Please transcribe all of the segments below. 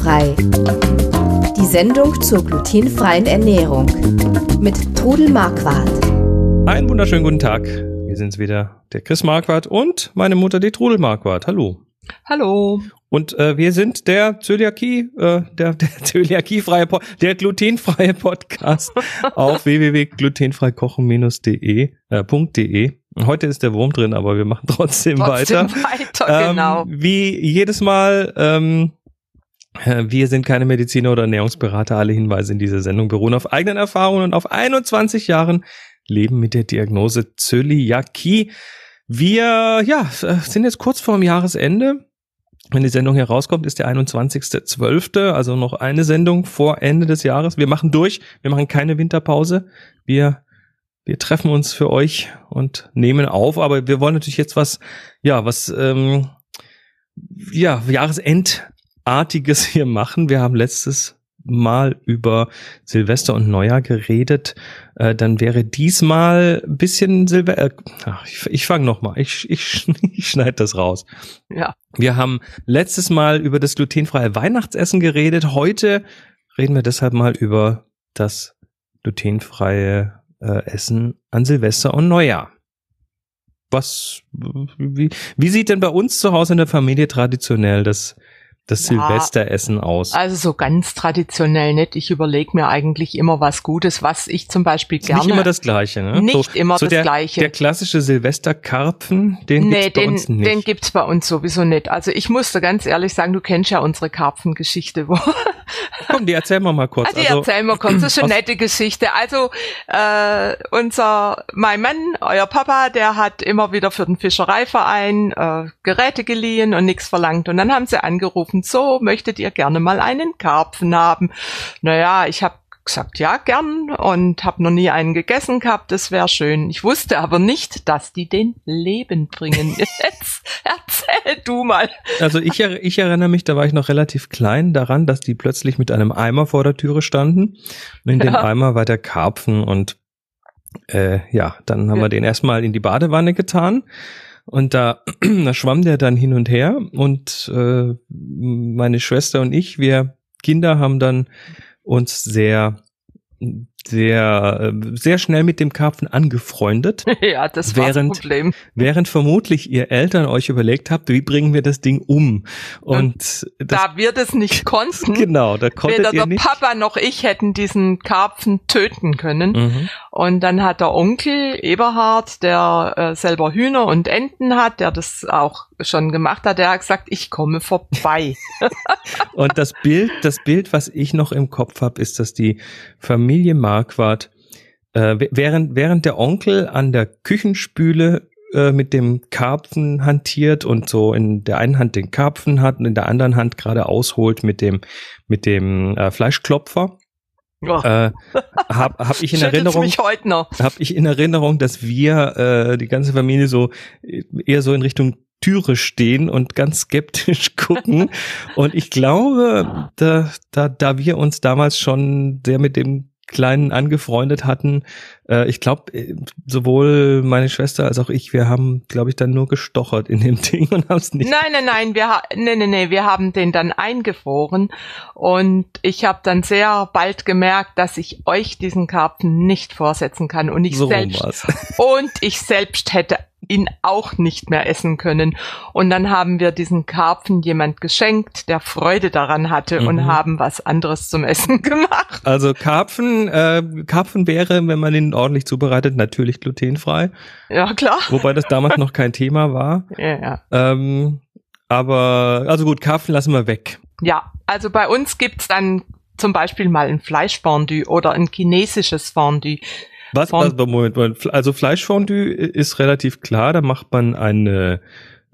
Glutenfrei. Die Sendung zur glutenfreien Ernährung mit Trudel Marquardt. Einen wunderschönen guten Tag. Wir sind's wieder, der Chris Marquardt und meine Mutter, die Trudel Marquardt. Hallo. Hallo. Und äh, wir sind der Zöliakie, äh, der, der Zöliakiefreie, Po- der glutenfreie Podcast auf www.glutenfreikochen-de äh, .de. Heute ist der Wurm drin, aber wir machen trotzdem, Trotzdem weiter. weiter, genau. Ähm, wie jedes Mal, ähm, äh, wir sind keine Mediziner oder Ernährungsberater. Alle Hinweise in dieser Sendung beruhen auf eigenen Erfahrungen und auf 21 Jahren Leben mit der Diagnose Zöliakie. Wir ja, äh, sind jetzt kurz vorm Jahresende. Wenn die Sendung hier rauskommt, ist der 21.12., also noch eine Sendung vor Ende des Jahres. Wir machen durch, wir machen keine Winterpause. Wir, wir treffen uns für euch und nehmen auf, aber wir wollen natürlich jetzt was, ja, was, ähm, ja, Jahresendartiges hier machen. Wir haben letztes Mal über Silvester und Neujahr geredet. Äh, dann wäre diesmal ein bisschen Silvester. Äh, ich ich fange nochmal. Ich, ich, ich schneide das raus. Ja. Wir haben letztes Mal über das glutenfreie Weihnachtsessen geredet. Heute reden wir deshalb mal über das glutenfreie äh, Essen an Silvester und Neujahr. Was, wie, wie sieht denn bei uns zu Hause in der Familie traditionell das, das Ja. Silvesteressen aus? Also so ganz traditionell nicht. Ich überlege mir eigentlich immer was Gutes, was ich zum Beispiel gerne. nicht immer das Gleiche, ne? Nicht immer das der, Gleiche. Der klassische Silvesterkarpfen, den nee, gibt's bei den, uns nicht. den gibt's bei uns sowieso nicht. Also ich muss dir ganz ehrlich sagen, du kennst ja unsere Karpfengeschichte. Wo Komm, die erzählen wir mal kurz. Ah, die erzählen wir kurz, das ist eine nette Geschichte. Also äh, unser, mein Mann, euer Papa, der hat immer wieder für den Fischereiverein äh, Geräte geliehen und nichts verlangt. Und dann haben sie angerufen, so, möchtet ihr gerne mal einen Karpfen haben? Naja, ich habe gesagt, ja, gern und habe noch nie einen gegessen gehabt, das wäre schön. Ich wusste aber nicht, dass die den Leben bringen. Jetzt erzähl du mal. Also ich, ich erinnere mich, da war ich noch relativ klein daran, dass die plötzlich mit einem Eimer vor der Türe standen. Und in dem Ja. Eimer war der Karpfen und äh, ja, dann haben Ja. wir den erstmal in die Badewanne getan. Und da, da schwamm der dann hin und her und äh, meine Schwester und ich, wir Kinder haben dann uns sehr, sehr, äh, sehr schnell mit dem Karpfen angefreundet. ja, das war das Während- Problem. Während vermutlich ihr Eltern euch überlegt habt, wie bringen wir das Ding um? Und das, Da wir das nicht konnten, genau, da konntet Weder ihr der nicht. Papa noch ich hätten diesen Karpfen töten können. Mhm. Und dann hat der Onkel Eberhard, der äh, selber Hühner und Enten hat, der das auch schon gemacht hat, der hat gesagt, ich komme vorbei. Und das Bild, das Bild, was ich noch im Kopf habe, ist, dass die Familie Marquardt äh, während während der Onkel an der Küchenspüle äh, mit dem Karpfen hantiert und so in der einen Hand den Karpfen hat und in der anderen Hand gerade ausholt mit dem mit dem äh, Fleischklopfer. Oh, Äh, hab, hab ich in Erinnerung, habe ich in Erinnerung, dass wir äh, die ganze Familie so äh, eher so in Richtung Türe stehen und ganz skeptisch gucken. und ich glaube, da, da, da wir uns damals schon sehr mit dem Kleinen angefreundet hatten, äh, ich glaube, äh, sowohl meine Schwester als auch ich, wir haben, glaube ich, dann nur gestochert in dem Ding und haben es nicht. Nein, nein, nein, wir, nee, nee, nee, wir haben den dann eingefroren. Und ich habe dann sehr bald gemerkt, dass ich euch diesen Karpfen nicht vorsetzen kann. Und ich so selbst und ich selbst hätte ihn auch nicht mehr essen können. Und dann haben wir diesen Karpfen jemand geschenkt, der Freude daran hatte Mhm. und haben was anderes zum Essen gemacht. Also Karpfen, äh, Karpfen wäre, wenn man ihn ordentlich zubereitet, natürlich glutenfrei, Ja, klar. wobei das damals noch kein Thema war. Ja, ja. Ähm, aber, also gut, Karpfen lassen wir weg. ja, also bei uns gibt's dann zum Beispiel mal ein Fleischfondue oder ein chinesisches Fondue. Was, also, Moment, Moment, also Fleischfondue ist relativ klar, da macht man eine,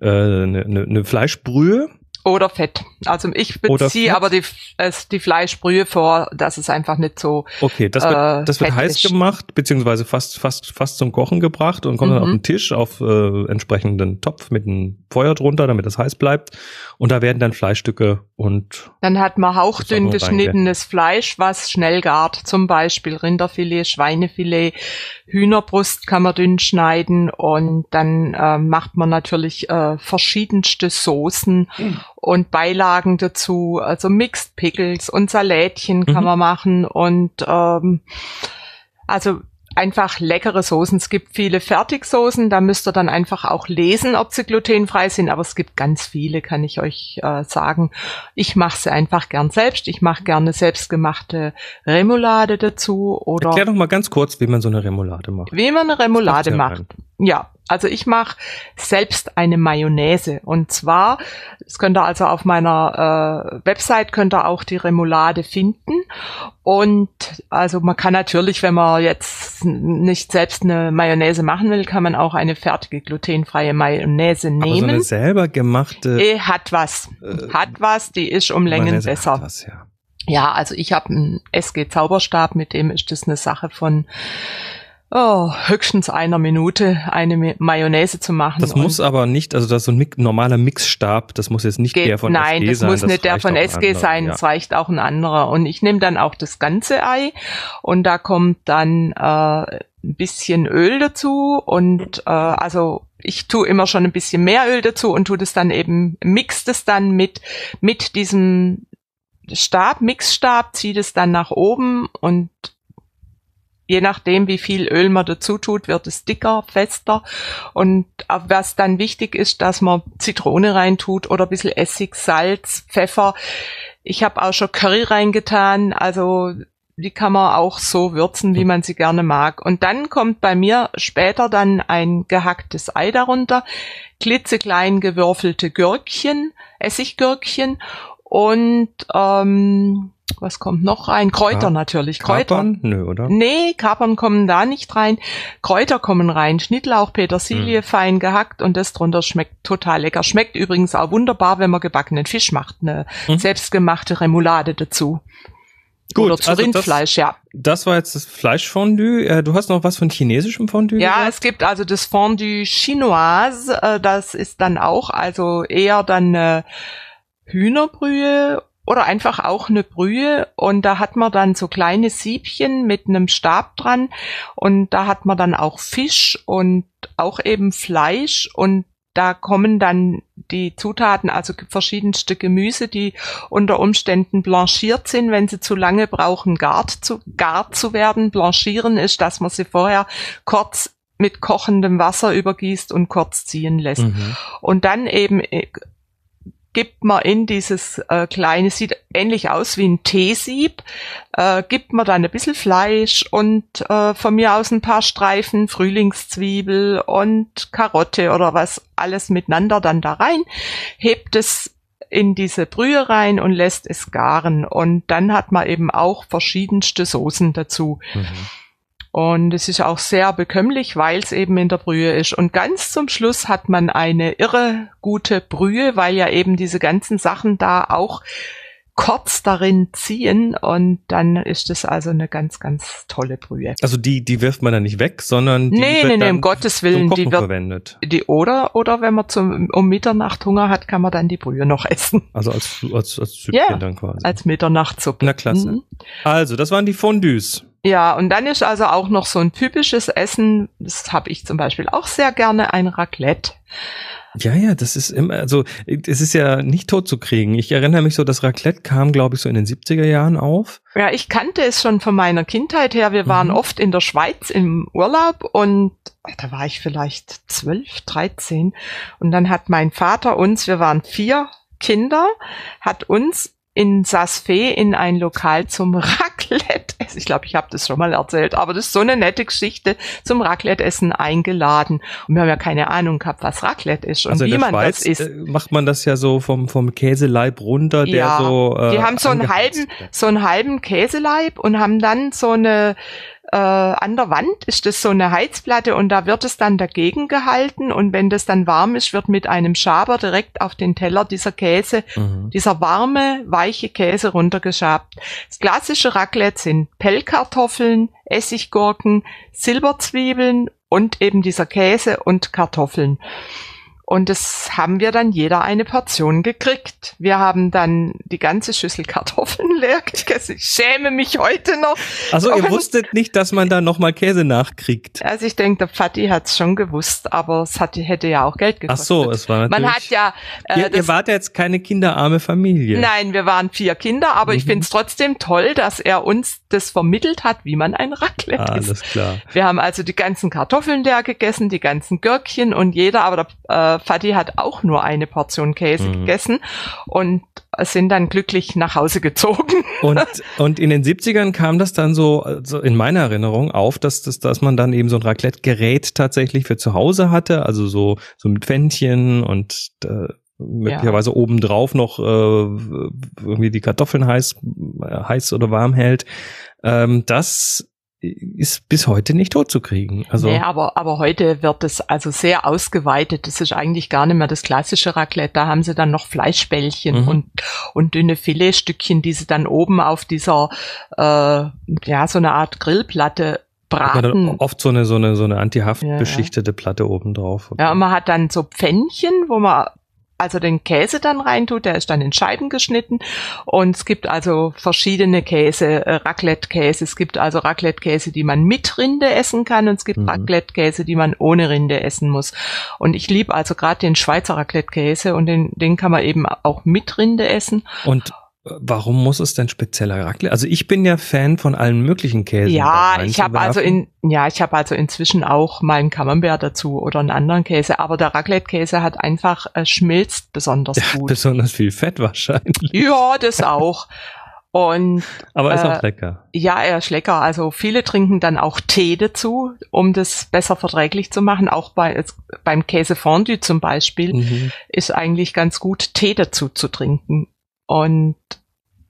äh, eine, eine, eine Fleischbrühe. Oder Fett. Also ich beziehe aber die, es, die Fleischbrühe vor, dass es einfach nicht so Okay, das wird, Äh, das wird heiß ist. gemacht, beziehungsweise fast, fast, fast zum Kochen gebracht und kommt dann Mhm. auf den Tisch auf äh, entsprechenden Topf mit einem Feuer drunter, damit es heiß bleibt. Und da werden dann Fleischstücke und Dann hat man hauchdünn Das geschnittenes Fleisch, was schnell gart. Zum Beispiel Rinderfilet, Schweinefilet, Hühnerbrust kann man dünn schneiden und dann äh, macht man natürlich äh, verschiedenste Soßen und Beilagen dazu, also Mixed Pickles und Salätchen kann Mhm. man machen und ähm, also einfach leckere Soßen. Es gibt viele Fertigsoßen, da müsst ihr dann einfach auch lesen, ob sie glutenfrei sind, aber es gibt ganz viele, kann ich euch äh, sagen. Ich mache sie einfach gern selbst. Ich mache gerne selbstgemachte Remoulade dazu oder Erklär doch mal ganz kurz, wie man so eine Remoulade macht. wie man eine Remoulade macht. rein. Ja, also ich mache selbst eine Mayonnaise. Und zwar, das könnt ihr also auf meiner äh, Website könnt ihr auch die Remoulade finden. Und also man kann natürlich, wenn man jetzt nicht selbst eine Mayonnaise machen will, kann man auch eine fertige glutenfreie Mayonnaise Aber so nehmen. eine selber gemachte Eh, hat was. Äh, hat was, die ist um Längen Mayonnaise besser. Das, ja. Ja, also ich habe einen SG Zauberstab, mit dem ist das eine Sache von oh, höchstens einer Minute eine Mayonnaise zu machen. Das muss aber nicht, also das ist so ein normaler Mixstab, das muss jetzt nicht geht, der von nein, SG das sein. muss nicht der von SG anderer, sein, ja. es reicht auch ein anderer. Und ich nehme dann auch das ganze Ei und da kommt dann äh, ein bisschen Öl dazu und äh, also ich tue immer schon ein bisschen mehr Öl dazu und tue das dann eben, mix das dann mit, mit diesem Stab, Mixstab, ziehe das dann nach oben und je nachdem, wie viel Öl man dazu tut, wird es dicker, fester. Und was dann wichtig ist, dass man Zitrone reintut oder ein bisschen Essig, Salz, Pfeffer. Ich habe auch schon Curry reingetan, also die kann man auch so würzen, wie man sie gerne mag. Und dann kommt bei mir später dann ein gehacktes Ei darunter, klitzeklein gewürfelte Gürkchen, Essiggürkchen und ähm, was kommt noch rein? Kräuter Ka- natürlich, Kräuter. Kapern? Nö, oder? Nee, Kapern kommen da nicht rein. Kräuter kommen rein. Schnittlauch, Petersilie, Mhm. fein gehackt und das drunter schmeckt total lecker. Schmeckt übrigens auch wunderbar, wenn man gebackenen Fisch macht. Eine Mhm. selbstgemachte Remoulade dazu. Gut, Oder zu also das- Rindfleisch, ja. Das war jetzt das Fleischfondue. Äh, Du hast noch was von chinesischem Fondue Ja, gesagt? es gibt also das Fondue Chinoise. äh, Das ist dann auch also eher dann eine Hühnerbrühe oder einfach auch eine Brühe und da hat man dann so kleine Siebchen mit einem Stab dran und da hat man dann auch Fisch und auch eben Fleisch und da kommen dann die Zutaten, also verschiedenste Gemüse, die unter Umständen blanchiert sind, wenn sie zu lange brauchen, gart zu, gart zu werden. Blanchieren ist, dass man sie vorher kurz mit kochendem Wasser übergießt und kurz ziehen lässt. Mhm. Und dann eben äh, gibt man in dieses äh, kleine, sieht ähnlich aus wie ein Teesieb, äh, gibt man dann ein bisschen Fleisch und äh, von mir aus ein paar Streifen Frühlingszwiebel und Karotte oder was alles miteinander dann da rein, hebt es in diese Brühe rein und lässt es garen. Und dann hat man eben auch verschiedenste Soßen dazu. Mhm. Und es ist auch sehr bekömmlich, weil es eben in der Brühe ist. Und ganz zum Schluss hat man eine irre gute Brühe, weil ja eben diese ganzen Sachen da auch kurz darin ziehen. Und dann ist es also eine ganz, ganz tolle Brühe. Also die, die wirft man dann nicht weg, sondern die Nee, wird nee, nee, um Gottes Willen, die wird, verwendet. die, oder, oder wenn man zum, um Mitternacht Hunger hat, kann man dann die Brühe noch essen. Also als, als, als Süppchen Ja, dann quasi. Als Mitternachtssuppe. Na klasse. Mhm. Also, das waren die Fondues. Ja, und dann ist also auch noch so ein typisches Essen, das habe ich zum Beispiel auch sehr gerne, ein Raclette. Ja, ja, das ist immer, also es ist ja nicht tot zu kriegen. Ich erinnere mich so, das Raclette kam, glaube ich, so in den 70er Jahren auf. Ja, ich kannte es schon von meiner Kindheit her. Wir waren Mhm. oft in der Schweiz im Urlaub und da war ich vielleicht zwölf, dreizehn. Und dann hat mein Vater uns, wir waren vier Kinder, hat uns in Saas-Fee in ein Lokal zum Raclette, ich glaube, ich habe das schon mal erzählt, aber das ist so eine nette Geschichte, zum Raclette-Essen eingeladen. Und wir haben ja keine Ahnung gehabt, was Raclette ist und Also wie man Schweiz das isst. äh, macht man das ja so vom, vom Käseleib runter, der Ja, so. Äh, die haben so einen halben, so einen halben Käseleib und haben dann so eine äh, an der Wand ist das so eine Heizplatte und da wird es dann dagegen gehalten und wenn das dann warm ist, wird mit einem Schaber direkt auf den Teller dieser Käse, Mhm. dieser warme, weiche Käse runtergeschabt. Das klassische Raclette sind Pellkartoffeln, Essiggurken, Silberzwiebeln und eben dieser Käse und Kartoffeln. Und das haben wir dann jeder eine Portion gekriegt. Wir haben dann die ganze Schüssel Kartoffeln leer gegessen. Ich schäme mich heute noch. Also ihr wusstet nicht, dass man da nochmal Käse nachkriegt. Also ich denke, der Pfatti hat es schon gewusst, aber es hat, hätte ja auch Geld gekostet. Ach so, es war natürlich. Man hat ja. Äh, ihr, ihr wart ja jetzt keine kinderarme Familie. Nein, wir waren vier Kinder, aber mhm. ich finde es trotzdem toll, dass er uns das vermittelt hat, wie man ein Raclette ah. Alles klar. Wir haben also die ganzen Kartoffeln leer gegessen, die ganzen Gürkchen und jeder, aber der äh, Fatih hat auch nur eine Portion Käse mhm. gegessen und sind dann glücklich nach Hause gezogen. Und, und in den 70ern kam das dann so, also in meiner Erinnerung auf, dass, dass, dass man dann eben so ein Raclette-Gerät tatsächlich für zu Hause hatte, also so, so mit Pfännchen und äh, möglicherweise ja. obendrauf noch äh, irgendwie die Kartoffeln heiß, heiß oder warm hält. Ähm, das ist bis heute nicht tot zu kriegen. Also nee, aber, aber heute wird es also sehr ausgeweitet. Das ist eigentlich gar nicht mehr das klassische Raclette. Da haben sie dann noch Fleischbällchen mhm. und, und dünne Filetstückchen, die sie dann oben auf dieser, äh, ja, so eine Art Grillplatte braten. Oft so eine, so eine, so eine antihaft beschichtete Platte oben drauf. Ja, und man hat dann so Pfännchen, wo man also den Käse dann reintut, der ist dann in Scheiben geschnitten und es gibt also verschiedene Käse, äh, Raclette-Käse, es gibt also Raclette-Käse, die man mit Rinde essen kann und es gibt mhm. Raclette-Käse, die man ohne Rinde essen muss. Und ich liebe also gerade den Schweizer Raclette-Käse und den, den kann man eben auch mit Rinde essen. Und Warum muss es denn spezieller Raclette? Also ich bin ja Fan von allen möglichen Käsen. Ja, ich habe also in ja, ich habe also inzwischen auch mal einen Camembert dazu oder einen anderen Käse, aber der Raclette-Käse hat einfach äh, schmilzt besonders ja, gut. Besonders viel Fett wahrscheinlich. Ja, das auch. Und aber ist äh, auch lecker. Ja, er ist lecker. Also viele trinken dann auch Tee dazu, um das besser verträglich zu machen. Auch bei beim Käse Fondue zum Beispiel mhm. ist eigentlich ganz gut Tee dazu zu trinken und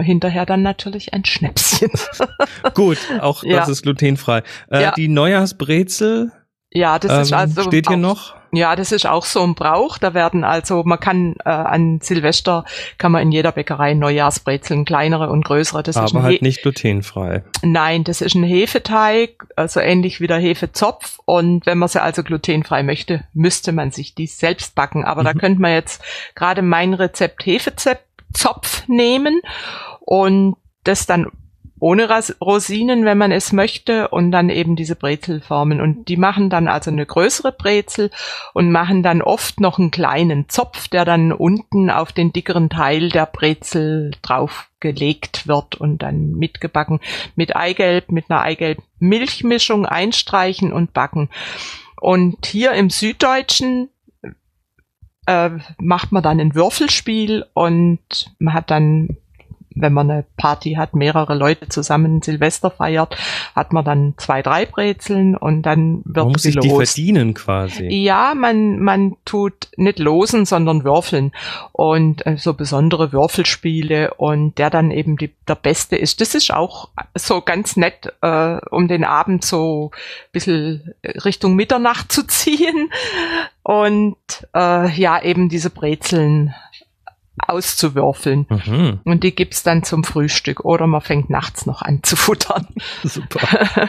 hinterher dann natürlich ein Schnäpschen. Gut, auch ja. das ist glutenfrei. Äh, ja. Die Neujahrsbrezel. Ja, das ähm, ist also steht hier auch, noch. Ja, das ist auch so ein Brauch. Da werden also, man kann äh, an Silvester kann man in jeder Bäckerei Neujahrsbrezeln, kleinere und größere. Das Aber ist halt nicht glutenfrei. Nein, das ist ein Hefeteig, also ähnlich wie der Hefezopf. Und wenn man sie also glutenfrei möchte, müsste man sich die selbst backen. Aber mhm. da könnte man jetzt gerade mein Rezept Hefezopf Zopf nehmen und das dann ohne Rosinen, wenn man es möchte, und dann eben diese Brezel formen. Und die machen dann also eine größere Brezel und machen dann oft noch einen kleinen Zopf, der dann unten auf den dickeren Teil der Brezel draufgelegt wird und dann mitgebacken mit Eigelb, mit einer Eigelb-Milchmischung einstreichen und backen. Und hier im Süddeutschen äh, macht man dann ein Würfelspiel und man hat dann wenn man eine Party hat, mehrere Leute zusammen Silvester feiert, hat man dann zwei, drei Brezeln und dann wird man muss sich die verdienen quasi. Ja, man, man tut nicht losen, sondern würfeln und äh, so besondere Würfelspiele und der dann eben die, der Beste ist. Das ist auch so ganz nett, äh, um den Abend so ein bisschen Richtung Mitternacht zu ziehen und äh, ja, eben diese Brezeln auszuwürfeln. Mhm. Und die gibt's dann zum Frühstück oder man fängt nachts noch an zu futtern. Super. ja,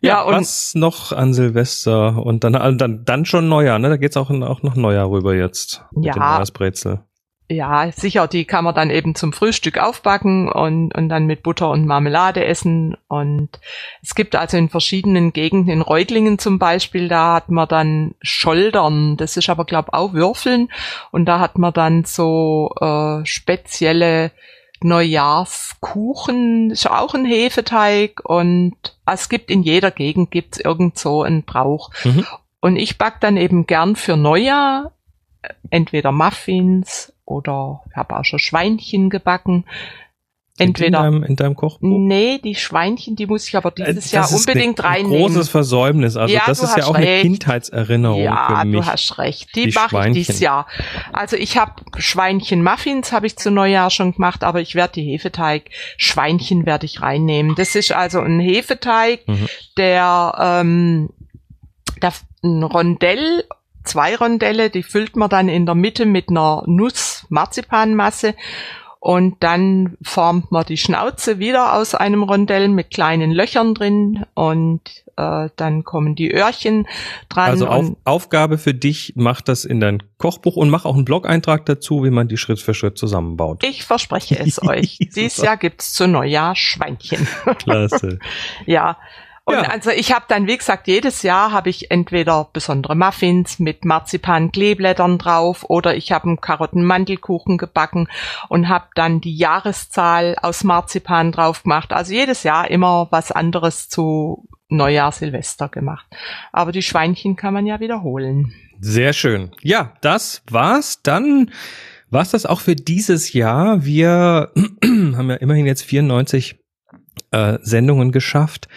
ja, und was noch an Silvester und dann, dann, dann schon Neujahr, ne? Da geht's auch, auch noch Neujahr rüber jetzt. Mit ja. Dem Neujahrsbrezel ja, sicher, die kann man dann eben zum Frühstück aufbacken und, und dann mit Butter und Marmelade essen. Und es gibt also in verschiedenen Gegenden, in Reutlingen zum Beispiel, da hat man dann Scholdern, das ist aber, glaube auch Würfeln. Und da hat man dann so äh, spezielle Neujahrskuchen, ist auch ein Hefeteig und es gibt in jeder Gegend gibt's irgend so einen Brauch. Mhm. Und ich back dann eben gern für Neujahr entweder Muffins oder ich habe auch schon Schweinchen gebacken. Entweder in deinem, in deinem Kochbuch? Nee, die Schweinchen, die muss ich aber dieses das Jahr unbedingt eine, reinnehmen. Ein großes Versäumnis. Also ja, das ist ja auch recht. eine Kindheitserinnerung ja, für mich. Ja, du hast recht. Die, die mache ich dieses Jahr. Also ich habe Schweinchen-Muffins habe ich zu Neujahr schon gemacht, aber ich werde die Hefeteig Schweinchen werde ich reinnehmen. Das ist also ein Hefeteig, mhm. der ähm, der ein Rondell zwei Rondelle, die füllt man dann in der Mitte mit einer Nuss-Marzipanmasse Und dann formt man die Schnauze wieder aus einem Rondell mit kleinen Löchern drin und äh, dann kommen die Öhrchen dran. Also auf, Aufgabe für dich, mach das in dein Kochbuch und mach auch einen Blog-Eintrag dazu, wie man die Schritt für Schritt zusammenbaut. Ich verspreche es euch. Dieses Jahr gibt's zu Neujahr Schweinchen. Klasse. ja. Und ja. also ich habe dann, wie gesagt, jedes Jahr habe ich entweder besondere Muffins mit Marzipan-Kleeblättern drauf oder ich habe einen Karottenmandelkuchen gebacken und habe dann die Jahreszahl aus Marzipan drauf gemacht. Also jedes Jahr immer was anderes zu Neujahr, Silvester gemacht. Aber die Schweinchen kann man ja wiederholen. Sehr schön. Ja, das war's. Dann war's das auch für dieses Jahr. Wir haben ja immerhin jetzt 94 äh, Sendungen geschafft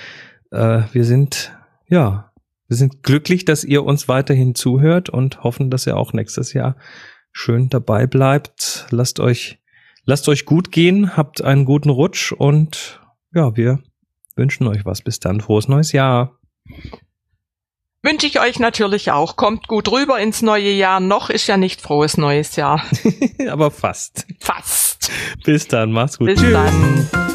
äh, wir sind, ja, wir sind glücklich, dass ihr uns weiterhin zuhört und hoffen, dass ihr auch nächstes Jahr schön dabei bleibt. Lasst euch, lasst euch gut gehen, habt einen guten Rutsch und ja, wir wünschen euch was. Bis dann, frohes neues Jahr. Wünsche ich euch natürlich auch. Kommt gut rüber ins neue Jahr. Noch ist ja nicht frohes neues Jahr. Aber fast. Fast. Bis dann, mach's gut. Bis Tschüss. dann.